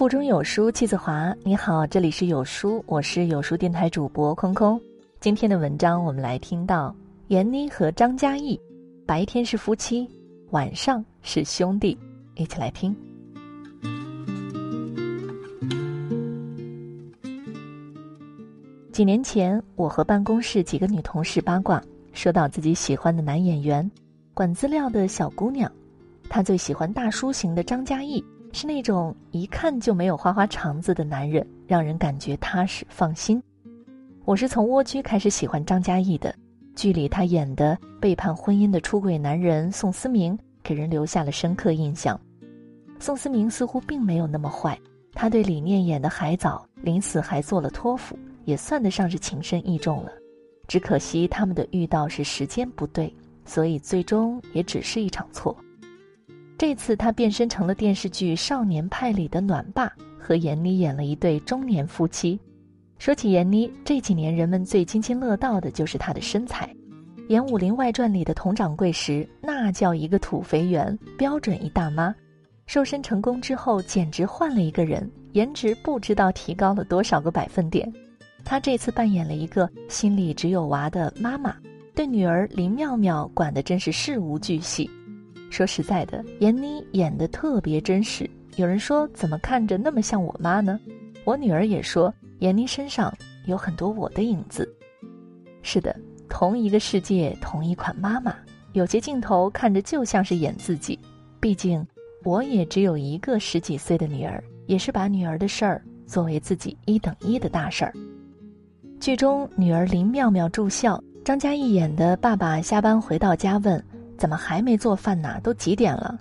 腹中有书气自华。你好，这里是有书，我是有书电台主播空空。今天的文章，我们来听到闫妮和张嘉译，白天是夫妻，晚上是兄弟。一起来听。几年前，我和办公室几个女同事八卦，说到自己喜欢的男演员，管资料的小姑娘，她最喜欢大叔型的张嘉译。是那种一看就没有花花肠子的男人，让人感觉踏实放心。我是从蜗居开始喜欢张嘉译的，剧里他演的背叛婚姻的出轨男人宋思明，给人留下了深刻印象。宋思明似乎并没有那么坏，他对李念演的海藻，临死还做了托付，也算得上是情深意重了。只可惜他们的遇到是时间不对，所以最终也只是一场错。这次他变身成了电视剧《少年派》里的暖爸，和闫妮演了一对中年夫妻。说起闫妮，这几年人们最津津乐道的就是她的身材。演《武林外传》里的佟掌柜时，那叫一个土肥圆，标准一大妈。瘦身成功之后，简直换了一个人，颜值不知道提高了多少个百分点。她这次扮演了一个心里只有娃的妈妈，对女儿林妙妙管得真是事无巨细。说实在的，闫妮演的特别真实。有人说怎么看着那么像我妈呢？我女儿也说闫妮身上有很多我的影子。是的，同一个世界，同一款妈妈，有些镜头看着就像是演自己。毕竟，我也只有一个十几岁的女儿，也是把女儿的事儿作为自己一等一的大事儿。剧中女儿林妙妙住校，张嘉译演的爸爸下班回到家问。怎么还没做饭呢？都几点了？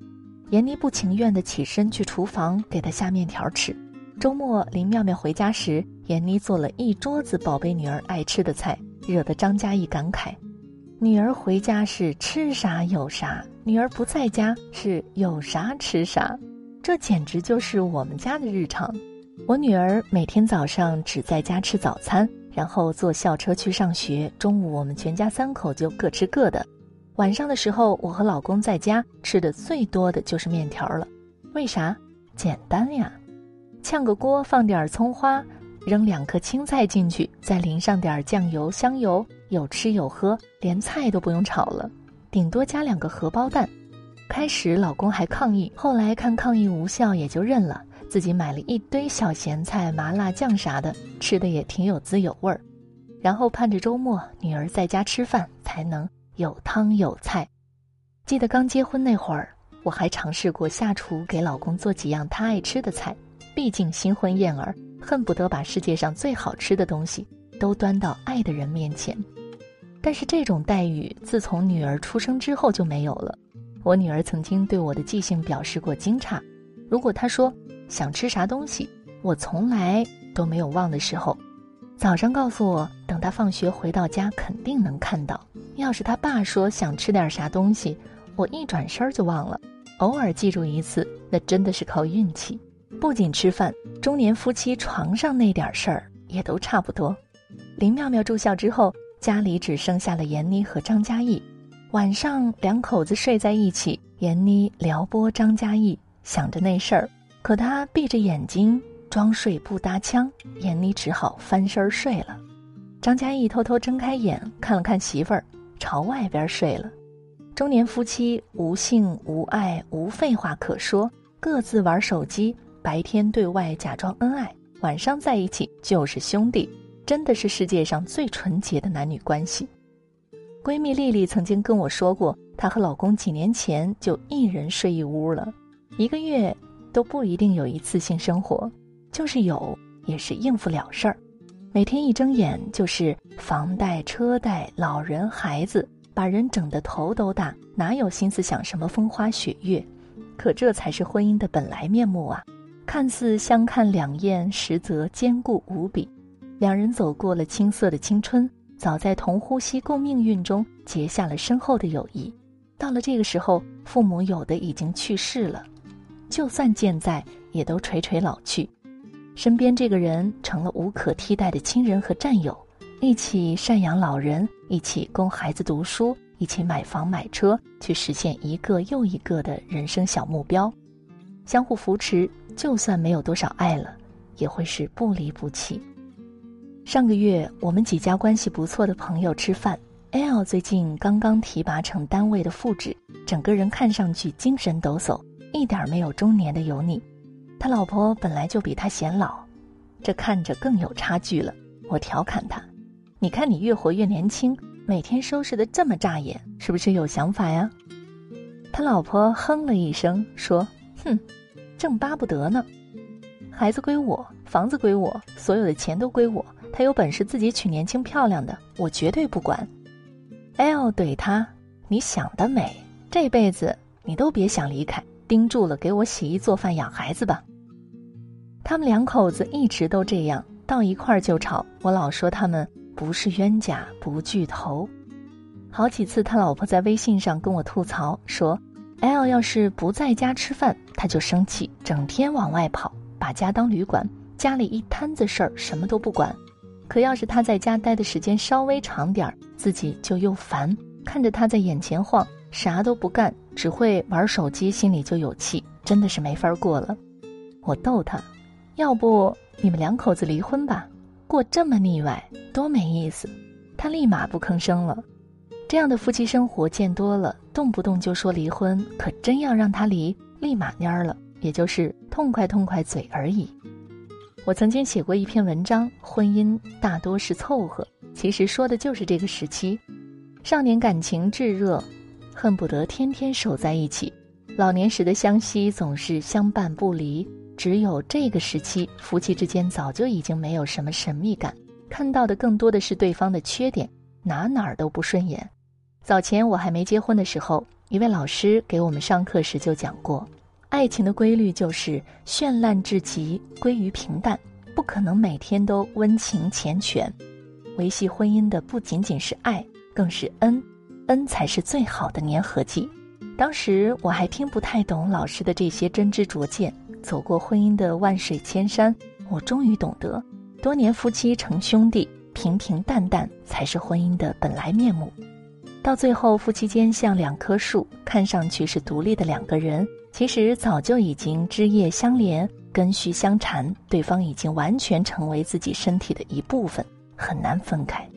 闫妮不情愿地起身去厨房给他下面条吃。周末林妙妙回家时，闫妮做了一桌子宝贝女儿爱吃的菜，惹得张嘉译感慨：女儿回家是吃啥有啥，女儿不在家是有啥吃啥。这简直就是我们家的日常。我女儿每天早上只在家吃早餐，然后坐校车去上学。中午我们全家三口就各吃各的。晚上的时候，我和老公在家吃的最多的就是面条了。为啥？简单呀，炝个锅，放点葱花，扔两颗青菜进去，再淋上点酱油、香油，有吃有喝，连菜都不用炒了，顶多加两个荷包蛋。开始老公还抗议，后来看抗议无效，也就认了。自己买了一堆小咸菜、麻辣酱啥的，吃的也挺有滋有味儿。然后盼着周末女儿在家吃饭，才能。有汤有菜，记得刚结婚那会儿，我还尝试过下厨给老公做几样他爱吃的菜。毕竟新婚燕尔，恨不得把世界上最好吃的东西都端到爱的人面前。但是这种待遇自从女儿出生之后就没有了。我女儿曾经对我的记性表示过惊诧，如果她说想吃啥东西，我从来都没有忘的时候。早上告诉我，等他放学回到家肯定能看到。要是他爸说想吃点啥东西，我一转身就忘了。偶尔记住一次，那真的是靠运气。不仅吃饭，中年夫妻床上那点事儿也都差不多。林妙妙住校之后，家里只剩下了闫妮和张嘉译。晚上两口子睡在一起，闫妮撩拨张嘉译，想着那事儿，可他闭着眼睛。装睡不搭腔，闫妮只好翻身睡了。张嘉译偷偷睁开眼看了看媳妇儿，朝外边睡了。中年夫妻无性无爱无废话可说，各自玩手机，白天对外假装恩爱，晚上在一起就是兄弟，真的是世界上最纯洁的男女关系。闺蜜丽丽曾经跟我说过，她和老公几年前就一人睡一屋了，一个月都不一定有一次性生活。就是有，也是应付了事儿。每天一睁眼就是房贷、车贷、老人、孩子，把人整得头都大，哪有心思想什么风花雪月？可这才是婚姻的本来面目啊！看似相看两厌，实则坚固无比。两人走过了青涩的青春，早在同呼吸共命运中结下了深厚的友谊。到了这个时候，父母有的已经去世了，就算健在，也都垂垂老去。身边这个人成了无可替代的亲人和战友，一起赡养老人，一起供孩子读书，一起买房买车，去实现一个又一个的人生小目标，相互扶持，就算没有多少爱了，也会是不离不弃。上个月，我们几家关系不错的朋友吃饭，L 最近刚刚提拔成单位的副职，整个人看上去精神抖擞，一点没有中年的油腻。他老婆本来就比他显老，这看着更有差距了。我调侃他：“你看你越活越年轻，每天收拾的这么扎眼，是不是有想法呀？”他老婆哼了一声，说：“哼，正巴不得呢。孩子归我，房子归我，所有的钱都归我。他有本事自己娶年轻漂亮的，我绝对不管。”L 怼他：“你想得美，这辈子你都别想离开，盯住了给我洗衣做饭养孩子吧。”他们两口子一直都这样，到一块儿就吵。我老说他们不是冤家不聚头。好几次，他老婆在微信上跟我吐槽说：“L 要是不在家吃饭，他就生气，整天往外跑，把家当旅馆，家里一摊子事儿，什么都不管。可要是他在家待的时间稍微长点儿，自己就又烦，看着他在眼前晃，啥都不干，只会玩手机，心里就有气，真的是没法过了。”我逗他：“要不你们两口子离婚吧，过这么腻歪，多没意思。”他立马不吭声了。这样的夫妻生活见多了，动不动就说离婚，可真要让他离，立马蔫儿了，也就是痛快痛快嘴而已。我曾经写过一篇文章，婚姻大多是凑合，其实说的就是这个时期，少年感情炙热，恨不得天天守在一起；老年时的相惜总是相伴不离。只有这个时期，夫妻之间早就已经没有什么神秘感，看到的更多的是对方的缺点，哪哪儿都不顺眼。早前我还没结婚的时候，一位老师给我们上课时就讲过，爱情的规律就是绚烂至极，归于平淡，不可能每天都温情缱绻。维系婚姻的不仅仅是爱，更是恩，恩才是最好的粘合剂。当时我还听不太懂老师的这些真知灼见，走过婚姻的万水千山，我终于懂得，多年夫妻成兄弟，平平淡淡才是婚姻的本来面目。到最后，夫妻间像两棵树，看上去是独立的两个人，其实早就已经枝叶相连、根须相缠，对方已经完全成为自己身体的一部分，很难分开。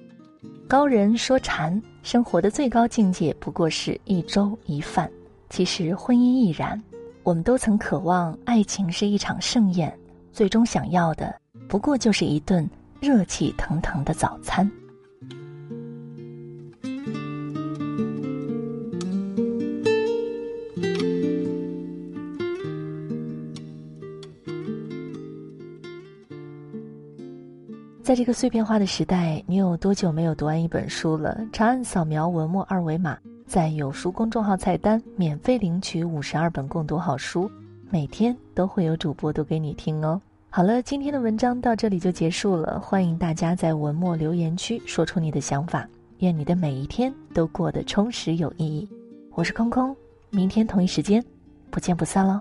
高人说禅，生活的最高境界不过是一粥一饭，其实婚姻亦然。我们都曾渴望爱情是一场盛宴，最终想要的不过就是一顿热气腾腾的早餐。在这个碎片化的时代，你有多久没有读完一本书了？长按扫描文末二维码，在有书公众号菜单免费领取五十二本共读好书，每天都会有主播读给你听哦。好了，今天的文章到这里就结束了，欢迎大家在文末留言区说出你的想法。愿你的每一天都过得充实有意义。我是空空，明天同一时间，不见不散喽。